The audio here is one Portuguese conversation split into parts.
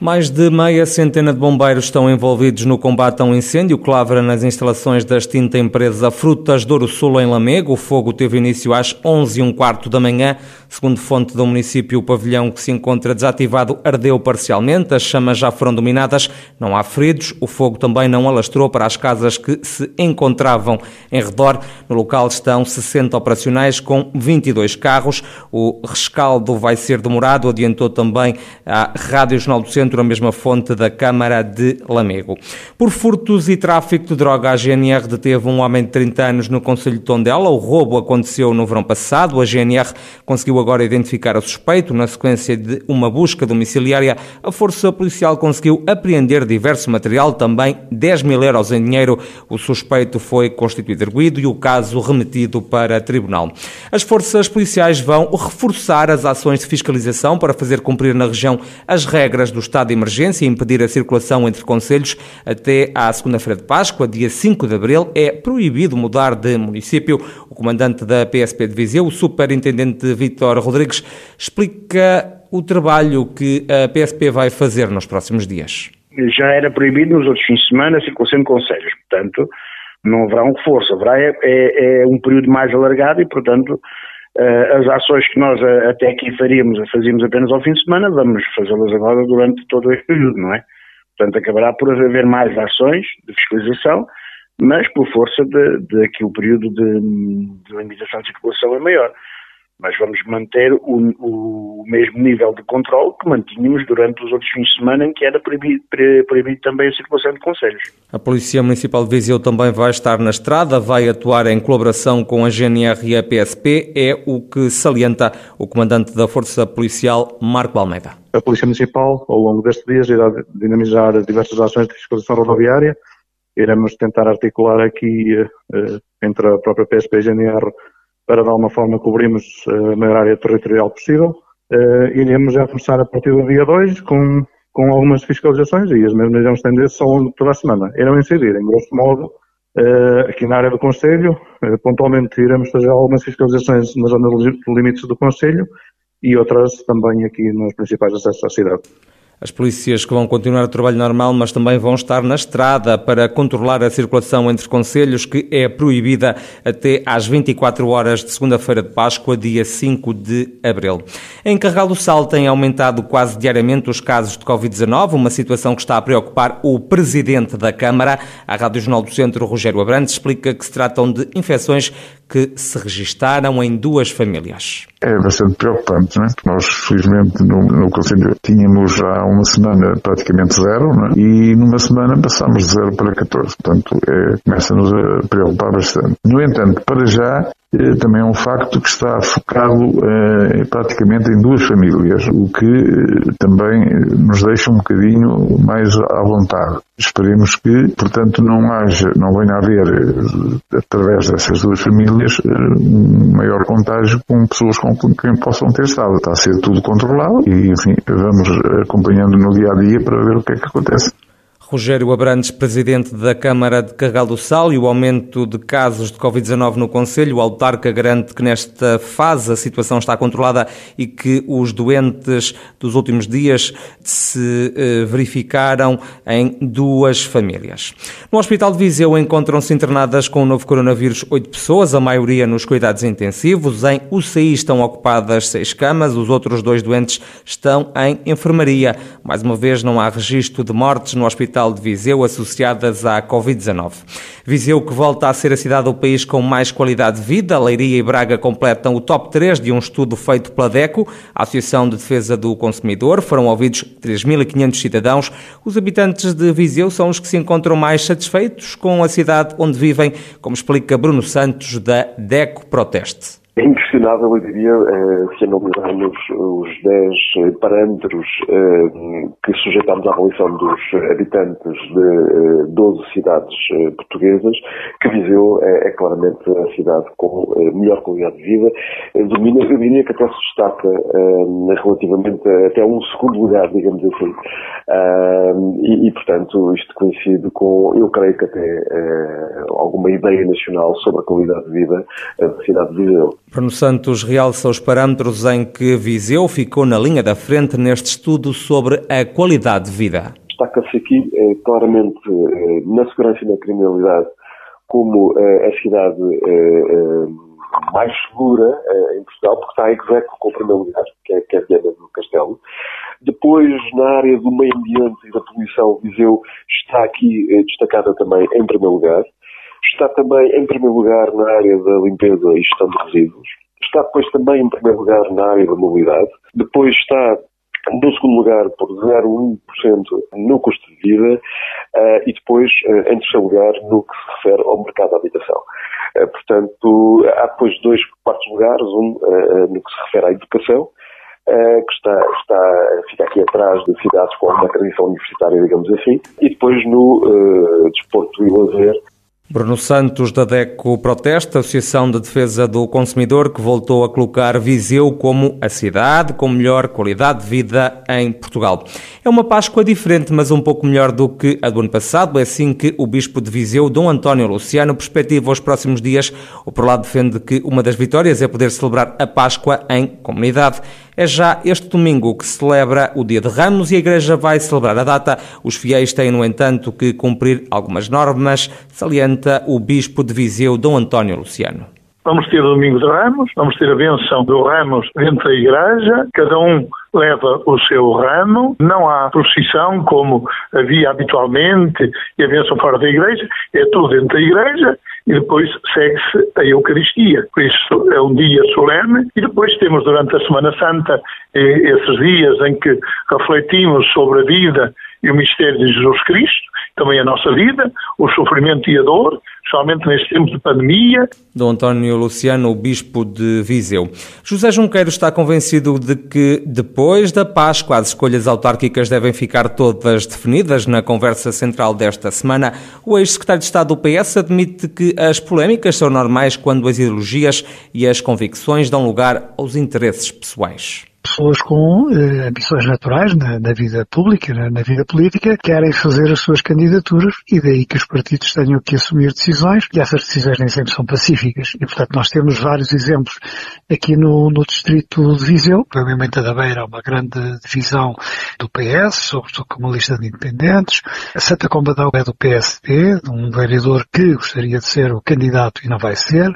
Mais de meia centena de bombeiros estão envolvidos no combate a um incêndio que lavra nas instalações da extinta empresa Frutas Douro Sul em Lamego. O fogo teve início às 11 e um quarto da manhã. Segundo fonte do município, o pavilhão que se encontra desativado ardeu parcialmente. As chamas já foram dominadas. Não há feridos. O fogo também não alastrou para as casas que se encontravam em redor. No local estão 60 operacionais com 22 carros. O rescaldo vai ser demorado, adiantou também a Rádio Jornal do Centro a mesma fonte da Câmara de Lamego. Por furtos e tráfico de droga, a GNR deteve um homem de 30 anos no Conselho de Tondela. O roubo aconteceu no verão passado. A GNR conseguiu agora identificar o suspeito. Na sequência de uma busca domiciliária, a Força Policial conseguiu apreender diverso material, também 10 mil euros em dinheiro. O suspeito foi constituído erguido e o caso remetido para tribunal. As forças policiais vão reforçar as ações de fiscalização para fazer cumprir na região as regras do Estado estado de emergência e impedir a circulação entre conselhos até à segunda-feira de Páscoa, dia 5 de abril, é proibido mudar de município. O comandante da PSP de Viseu, o superintendente Vítor Rodrigues, explica o trabalho que a PSP vai fazer nos próximos dias. Já era proibido nos outros fins de semana a circulação de conselhos, portanto, não haverá um reforço, haverá é, é, é um período mais alargado e, portanto, as ações que nós uh, até aqui faríamos, fazíamos apenas ao fim de semana, vamos fazê-las agora durante todo este período, não é? Portanto, acabará por haver mais ações de fiscalização, mas por força de, de que o período de, de limitação de circulação é maior mas vamos manter o, o, mesmo nível de controle que mantínhamos durante os outros fins de semana em que era proibido, proibido também a circulação de conselhos. A Polícia Municipal de Viseu também vai estar na estrada, vai atuar em colaboração com a GNR e a PSP, é o que salienta o comandante da Força Policial, Marco Almeida. A Polícia Municipal, ao longo destes dias, irá dinamizar diversas ações de fiscalização rodoviária. Iremos tentar articular aqui, eh, entre a própria PSP e a GNR, para de alguma forma cobrirmos eh, a maior área territorial possível. Uh, iremos já começar a partir do dia 2 com, com algumas fiscalizações e as mesmas irão estender-se ao longo de toda a semana. Irão incidir, em grosso modo, uh, aqui na área do Conselho, pontualmente iremos fazer algumas fiscalizações na zona de limites do Conselho e outras também aqui nos principais acessos à cidade. As polícias que vão continuar o trabalho normal, mas também vão estar na estrada para controlar a circulação entre conselhos, que é proibida até às 24 horas de segunda-feira de Páscoa, dia 5 de abril. Em Carral do Sal têm aumentado quase diariamente os casos de Covid-19, uma situação que está a preocupar o presidente da Câmara. A Rádio Jornal do Centro, Rogério Abrantes, explica que se tratam de infecções que se registaram em duas famílias. É bastante preocupante, não é? Nós, felizmente, no, no Conselho tínhamos já uma semana praticamente zero, é? e numa semana passámos de zero para 14. Portanto, é, começa-nos a preocupar bastante. No entanto, para já, eh, também é um facto que está focado eh, praticamente em duas famílias, o que eh, também nos deixa um bocadinho mais à vontade. Esperemos que, portanto, não haja, não venha a haver, através dessas duas famílias, um maior contágio com pessoas com quem possam ter estado. Está a ser tudo controlado e, enfim, vamos acompanhando no dia a dia para ver o que é que acontece. Rogério Abrantes, presidente da Câmara de Carregal do Sal e o aumento de casos de Covid-19 no Conselho. O autarca garante que nesta fase a situação está controlada e que os doentes dos últimos dias se eh, verificaram em duas famílias. No Hospital de Viseu encontram-se internadas com o novo coronavírus oito pessoas, a maioria nos cuidados intensivos. Em UCI estão ocupadas seis camas, os outros dois doentes estão em enfermaria. Mais uma vez, não há registro de mortes no Hospital Hospital de Viseu associadas à Covid-19. Viseu que volta a ser a cidade do país com mais qualidade de vida. Leiria e Braga completam o top 3 de um estudo feito pela DECO, a Associação de Defesa do Consumidor. Foram ouvidos 3.500 cidadãos. Os habitantes de Viseu são os que se encontram mais satisfeitos com a cidade onde vivem, como explica Bruno Santos, da DECO Proteste É inquestionável, eu diria, eh, se analisarmos os 10 eh, parâmetros eh, que sujeitamos à avaliação dos habitantes de 12 cidades portuguesas, que Viseu é, claramente a cidade com melhor qualidade de vida. Domina, eu diria que até se destaca relativamente até um segundo lugar, digamos assim. E, e portanto, isto coincide com, eu creio que até alguma ideia nacional sobre a qualidade de vida da cidade de Viseu. Bruno Santos realça os parâmetros em que Viseu ficou na linha da frente neste estudo sobre a qualidade de vida. Destaca-se aqui eh, claramente eh, na segurança e na criminalidade como eh, a cidade mais segura em Portugal, porque está em Execo com primeiro lugar, que é, que é do Castelo. Depois, na área do meio ambiente e da poluição, Viseu está aqui destacada também em primeiro lugar. Está também em primeiro lugar na área da limpeza e gestão de resíduos. Está depois também em primeiro lugar na área da mobilidade. Depois está no segundo lugar por 0,1% no custo de vida uh, e depois, uh, em terceiro lugar, no que se refere ao mercado da habitação. Uh, portanto, há depois dois quartos lugares, um no que se refere à educação, que está, está, fica aqui atrás de cidades com uma tradição universitária, digamos assim, e depois no desporto e lazer, Bruno Santos, da DECO Protesta, Associação de Defesa do Consumidor, que voltou a colocar Viseu como a cidade com melhor qualidade de vida em Portugal. É uma Páscoa diferente, mas um pouco melhor do que a do ano passado. É assim que o Bispo de Viseu, Dom António Luciano, perspectiva os próximos dias. O por lá defende que uma das vitórias é poder celebrar a Páscoa em comunidade. É já este domingo que se celebra o Dia de Ramos e a Igreja vai celebrar a data. Os fiéis têm, no entanto, que cumprir algumas normas, salienta o Bispo de Viseu, Dom António Luciano. Vamos ter o Domingo de Ramos, vamos ter a benção do Ramos dentro da igreja, cada um leva o seu ramo, não há procissão como havia habitualmente e a bênção fora da igreja, é tudo dentro da igreja e depois segue-se a Eucaristia. Por isso é um dia solene e depois temos durante a Semana Santa eh, esses dias em que refletimos sobre a vida e o mistério de Jesus Cristo, também a nossa vida, o sofrimento e a dor, especialmente neste tempo de pandemia. Dom António Luciano, o Bispo de Viseu. José Junqueiro está convencido de que depois da Páscoa as escolhas autárquicas devem ficar todas definidas na conversa central desta semana. O ex-secretário de Estado do PS admite que as polémicas são normais quando as ideologias e as convicções dão lugar aos interesses pessoais pessoas com eh, ambições naturais na, na vida pública, na, na, vida política, querem fazer as suas candidaturas e daí que os partidos tenham que assumir decisões e essas decisões nem sempre são pacíficas. E portanto nós temos vários exemplos aqui no, no distrito de Viseu, provavelmente a da Beira, uma grande divisão do PS, sobretudo com uma lista de independentes. A Santa Combadão é do PSD, um vereador que gostaria de ser o candidato e não vai ser.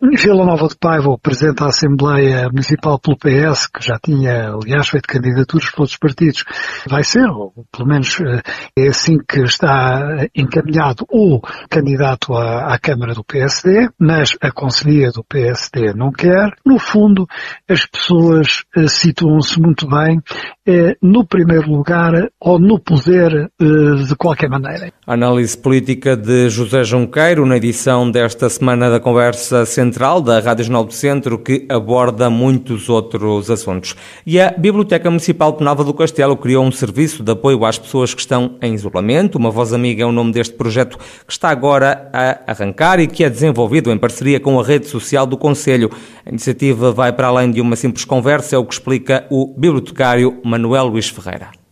Vila Nova de Paiva, o Presidente da Assembleia Municipal pelo PS, que já tinha, aliás, feito candidaturas para outros partidos, vai ser, ou pelo menos eh, é assim que está encaminhado, o candidato à, à Câmara do PSD, mas a Conselhia do PSD não quer. No fundo, as pessoas eh, situam-se muito bem eh, no primeiro lugar ou no poder de qualquer maneira. Análise política de José Junqueiro na edição desta semana da Conversa Central central da Rádio Jornal do Centro que aborda muitos outros assuntos. E a Biblioteca Municipal de Nova do Castelo criou um serviço de apoio às pessoas que estão em isolamento. Uma Voz Amiga é o nome deste projeto que está agora a arrancar e que é desenvolvido em parceria com a rede social do Conselho. A iniciativa vai para além de uma simples conversa, é o que explica o bibliotecário Manuel Luís Ferreira.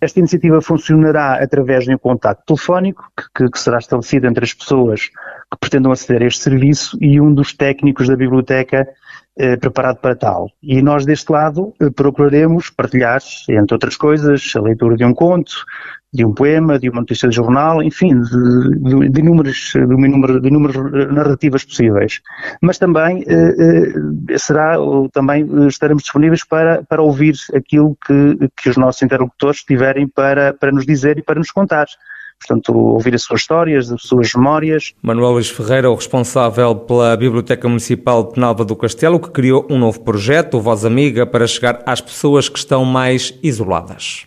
Esta iniciativa funcionará através de um contato telefónico que, que, será estabelecido entre as pessoas que pretendam aceder a este serviço e um dos técnicos da biblioteca preparado para tal. E nós, deste lado, eh, procuraremos partilhar, entre outras coisas, a leitura de um conto, de um poema, de uma notícia de jornal, enfim, de, de, de, inúmeras, de, inúmeras narrativas possíveis. Mas também eh, eh será, também estaremos disponíveis para, para ouvir aquilo que, que os nossos interlocutores tiverem para, para nos dizer e para nos contar portanto, ouvir as suas histórias, as suas memórias. Manuel Luís Ferreira, o responsável pela Biblioteca Municipal de Penalva do Castelo, que criou um novo projeto, o Voz Amiga, para chegar às pessoas que estão mais isoladas.